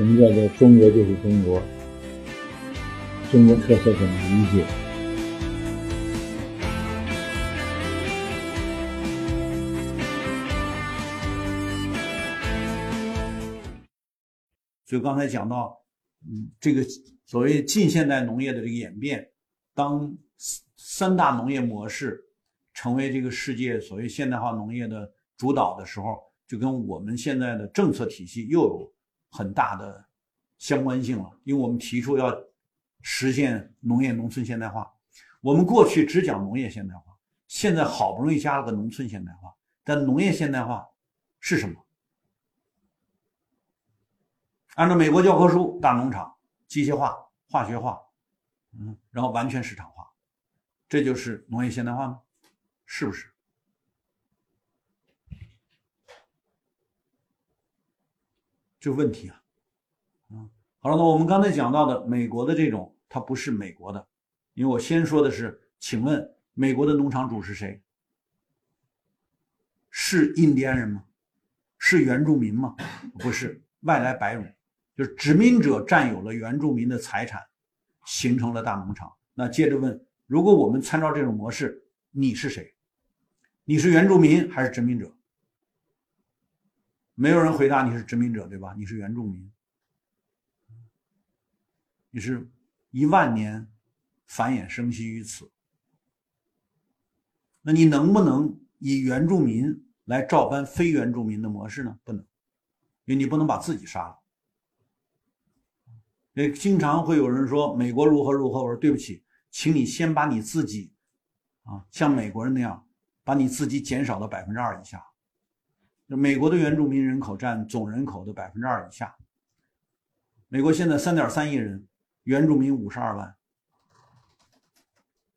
什么叫做中国就是中国？中国特色怎么理解？所以刚才讲到，嗯，这个所谓近现代农业的这个演变，当三大农业模式成为这个世界所谓现代化农业的主导的时候，就跟我们现在的政策体系又有很大的相关性了。因为我们提出要实现农业农村现代化，我们过去只讲农业现代化，现在好不容易加了个农村现代化，但农业现代化是什么？按照美国教科书，大农场、机械化、化学化，嗯，然后完全市场化，这就是农业现代化吗？是不是？这问题啊，嗯，好了，那我们刚才讲到的美国的这种，它不是美国的，因为我先说的是，请问美国的农场主是谁？是印第安人吗？是原住民吗？不是，外来白人。就是殖民者占有了原住民的财产，形成了大农场。那接着问：如果我们参照这种模式，你是谁？你是原住民还是殖民者？没有人回答你是殖民者，对吧？你是原住民，你是一万年繁衍生息于此。那你能不能以原住民来照搬非原住民的模式呢？不能，因为你不能把自己杀了。也经常会有人说美国如何如何，我说对不起，请你先把你自己，啊，像美国人那样，把你自己减少到百分之二以下。美国的原住民人口占总人口的百分之二以下。美国现在三点三亿人，原住民五十二万，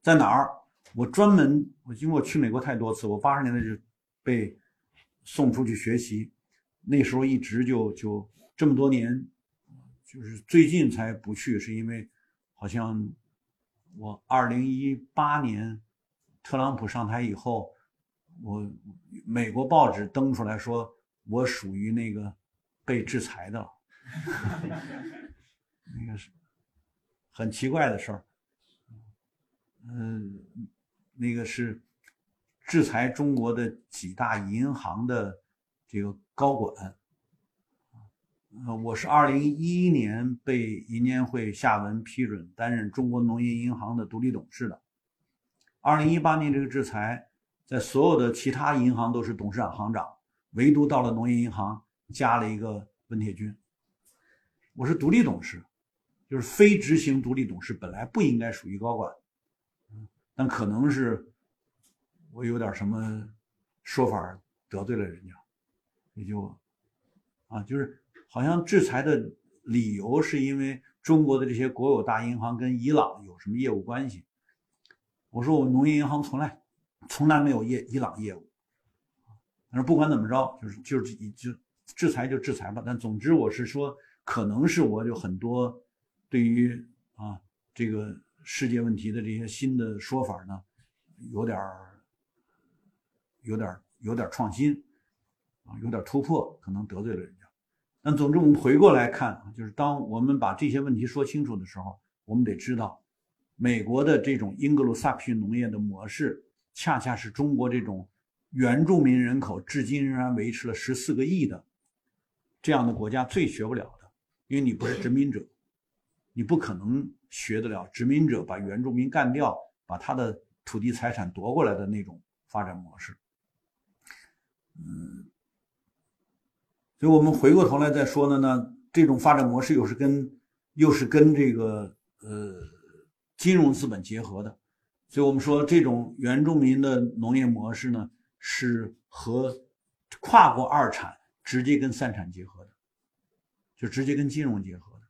在哪儿？我专门，我因为我去美国太多次，我八十年代就被送出去学习，那时候一直就就这么多年。就是最近才不去，是因为好像我二零一八年特朗普上台以后，我美国报纸登出来说我属于那个被制裁的，那个是很奇怪的事儿。嗯，那个是制裁中国的几大银行的这个高管。呃，我是二零一一年被银监会下文批准担任中国农业银行的独立董事的。二零一八年这个制裁，在所有的其他银行都是董事长、行长，唯独到了农业银行加了一个温铁军。我是独立董事，就是非执行独立董事，本来不应该属于高管，但可能是我有点什么说法得罪了人家，也就啊，就是。好像制裁的理由是因为中国的这些国有大银行跟伊朗有什么业务关系？我说我们农业银行从来从来没有业伊朗业务。但是不管怎么着，就是就是就制裁就制裁吧。但总之我是说，可能是我有很多对于啊这个世界问题的这些新的说法呢，有点儿有点儿有点创新啊，有点突破，可能得罪了人家。但总之，我们回过来看，就是当我们把这些问题说清楚的时候，我们得知道，美国的这种英格鲁萨克逊农业的模式，恰恰是中国这种原住民人口至今仍然维持了十四个亿的这样的国家最学不了的，因为你不是殖民者，你不可能学得了殖民者把原住民干掉，把他的土地财产夺过来的那种发展模式，嗯。所以我们回过头来再说呢，呢这种发展模式又是跟又是跟这个呃金融资本结合的，所以我们说这种原住民的农业模式呢是和跨国二产直接跟三产结合的，就直接跟金融结合的，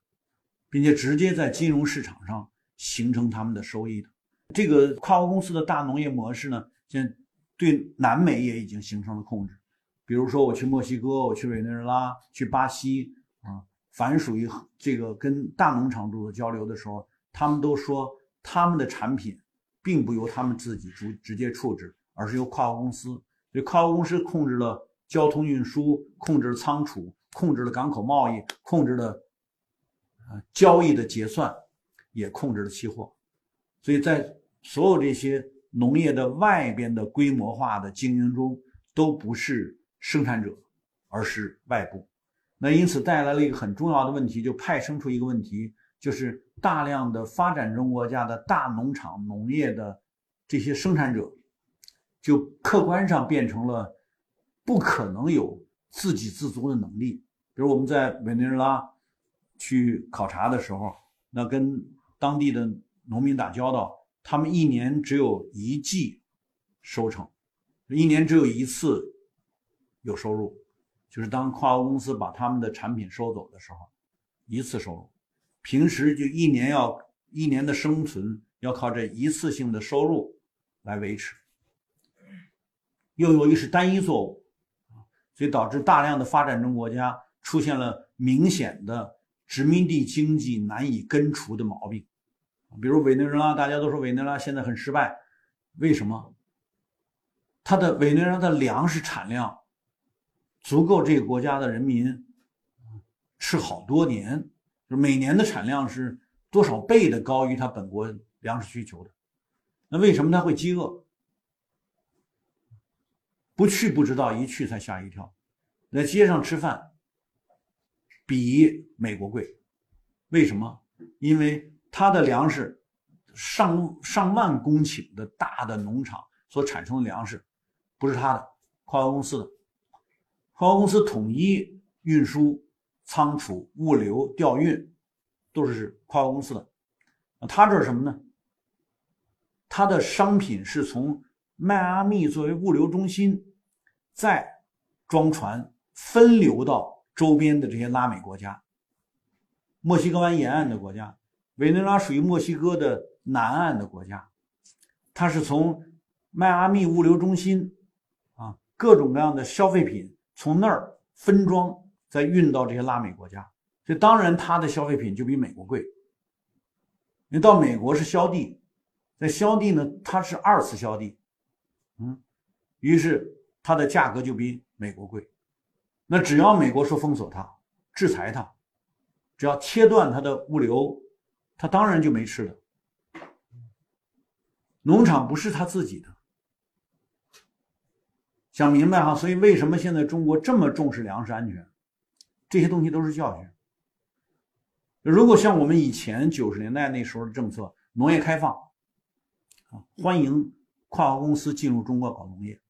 并且直接在金融市场上形成他们的收益的。这个跨国公司的大农业模式呢，现在对南美也已经形成了控制。比如说，我去墨西哥，我去委内瑞拉，去巴西啊，凡属于这个跟大农场主的交流的时候，他们都说他们的产品并不由他们自己直直接处置，而是由跨国公司。所以，跨国公司控制了交通运输，控制了仓储，控制了港口贸易，控制了呃交易的结算，也控制了期货，所以在所有这些农业的外边的规模化的经营中，都不是生产者，而是外部。那因此带来了一个很重要的问题，就派生出一个问题，就是大量的发展中国家的大农场农业的这些生产者，就客观上变成了不可能有自给自足的能力。比如我们在委内瑞拉去考察的时候，那跟当地的农民打交道，他们一年只有一季收成，一年只有一次有收入。就是当跨国公司把他们的产品收走的时候，一次收入，平时就一年要一年的生存要靠这一次性的收入来维持。又由于是单一作物，所以导致大量的发展中国家出现了明显的殖民地经济难以根除的毛病。比如委内瑞拉，大家都说委内瑞拉现在很失败，为什么？它的委内瑞拉的粮食产量。足够这个国家的人民吃好多年，就每年的产量是多少倍的高于他本国粮食需求的。那为什么他会饥饿？不去不知道，一去才吓一跳。在街上吃饭比美国贵，为什么？因为他的粮食上上万公顷的大的农场所产生的粮食不是他的，跨国公司的。跨国公司统一运输、仓储、物流、调运，都是跨国公司的。他这是什么呢？他的商品是从迈阿密作为物流中心，再装船分流到周边的这些拉美国家、墨西哥湾沿岸的国家。委内瑞拉属于墨西哥的南岸的国家，它是从迈阿密物流中心啊，各种各样的消费品。从那儿分装，再运到这些拉美国家，所以当然它的消费品就比美国贵。你到美国是销地，在销地呢，它是二次销地，嗯，于是它的价格就比美国贵。那只要美国说封锁它、制裁它，只要切断它的物流，它当然就没吃的。农场不是他自己的。想明白哈，所以为什么现在中国这么重视粮食安全？这些东西都是教训。如果像我们以前九十年代那时候的政策，农业开放，啊，欢迎跨国公司进入中国搞农业。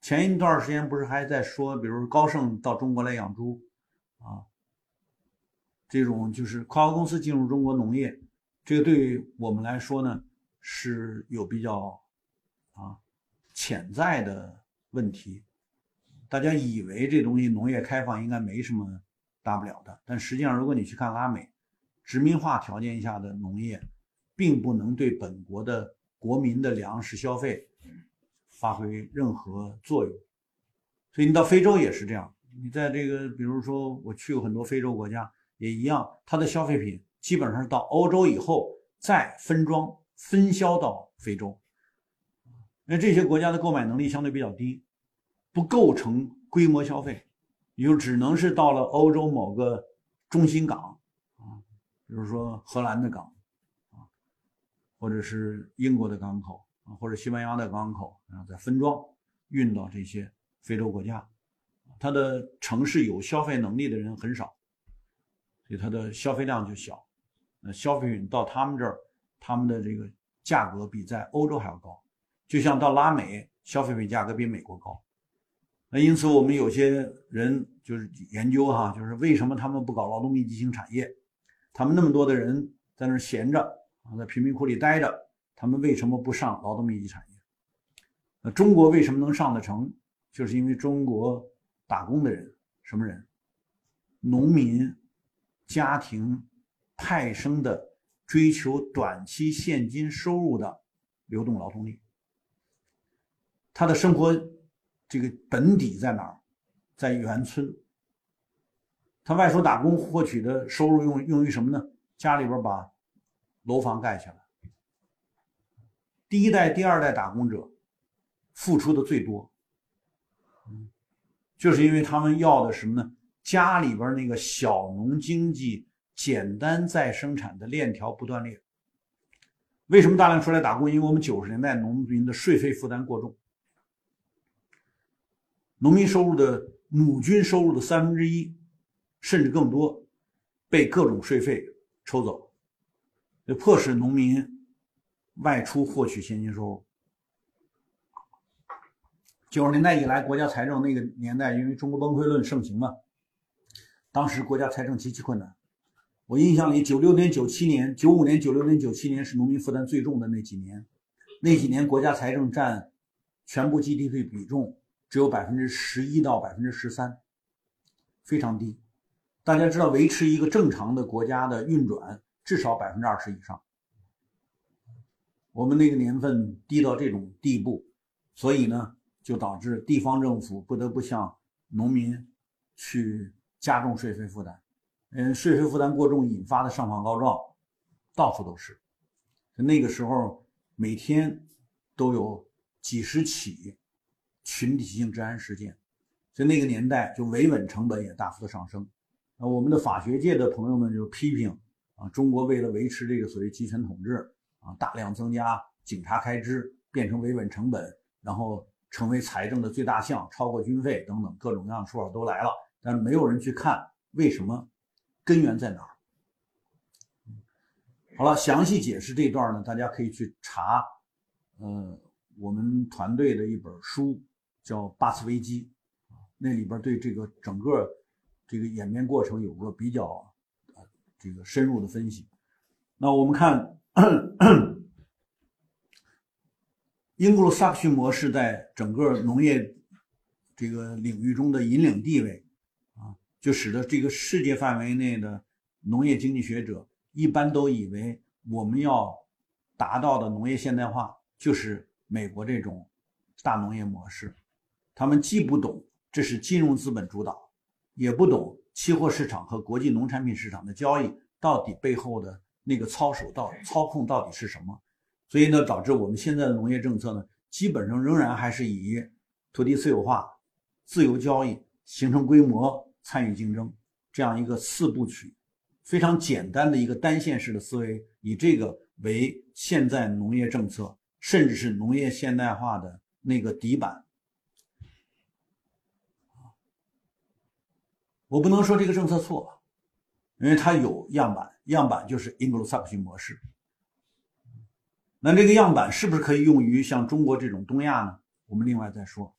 前一段时间不是还在说，比如高盛到中国来养猪，啊，这种就是跨国公司进入中国农业，这个对于我们来说呢是有比较啊潜在的。问题，大家以为这东西农业开放应该没什么大不了的，但实际上，如果你去看拉美殖民化条件下的农业，并不能对本国的国民的粮食消费发挥任何作用。所以你到非洲也是这样，你在这个，比如说我去过很多非洲国家，也一样，它的消费品基本上是到欧洲以后再分装分销到非洲，那这些国家的购买能力相对比较低。不构成规模消费，也就只能是到了欧洲某个中心港啊，比如说荷兰的港啊，或者是英国的港口啊，或者西班牙的港口，然后再分装运到这些非洲国家。它的城市有消费能力的人很少，所以它的消费量就小。那消费品到他们这儿，他们的这个价格比在欧洲还要高，就像到拉美，消费品价格比美国高。那因此，我们有些人就是研究哈，就是为什么他们不搞劳动密集型产业？他们那么多的人在那儿闲着啊，在贫民窟里待着，他们为什么不上劳动密集产业？那中国为什么能上得成？就是因为中国打工的人什么人？农民家庭派生的追求短期现金收入的流动劳动力，他的生活。这个本底在哪儿？在原村。他外出打工获取的收入用用于什么呢？家里边把楼房盖起来。第一代、第二代打工者付出的最多，就是因为他们要的什么呢？家里边那个小农经济简单再生产的链条不断裂。为什么大量出来打工？因为我们九十年代农民的税费负担过重，农民收入的母军收入的三分之一，甚至更多，被各种税费抽走，就迫使农民外出获取现金收入。九十年代以来，国家财政那个年代，因为中国崩溃论盛行嘛，当时国家财政极其困难。我印象里，九六年、九七年、九五年、九六年、九七年是农民负担最重的那几年，那几年国家财政占全部 GDP 比重只有百分之十一到百分之十三，非常低。大家知道，维持一个正常的国家的运转，至少百分之二十以上。我们那个年份低到这种地步，所以呢。就导致地方政府不得不向农民去加重税费负担，嗯，税费负担过重引发的上访告状到处都是。那个时候每天都有几十起群体性治安事件，所以那个年代就维稳成本也大幅的上升。那，我们的法学界的朋友们就批评啊，中国为了维持这个所谓集权统治啊，大量增加警察开支，变成维稳成本，然后。成为财政的最大项，超过军费等等各种各样的说法都来了，但是没有人去看为什么，根源在哪儿？好了，详细解释这段呢，大家可以去查，呃，我们团队的一本书叫《八次危机》，那里边对这个整个这个演变过程有个比较呃这个深入的分析。那我们看。英格鲁萨克逊模式在整个农业这个领域中的引领地位，啊，就使得这个世界范围内的农业经济学者一般都以为我们要达到的农业现代化就是美国这种大农业模式。他们既不懂这是金融资本主导，也不懂期货市场和国际农产品市场的交易到底背后的那个操守到操控到底是什么。所以呢，导致我们现在的农业政策呢，基本上仍然还是以土地私有化、自由交易、形成规模、参与竞争这样一个四部曲，非常简单的一个单线式的思维，以这个为现在农业政策，甚至是农业现代化的那个底板。我不能说这个政策错，因为它有样板，样板就是英格鲁萨克逊模式。那这个样板是不是可以用于像中国这种东亚呢？我们另外再说。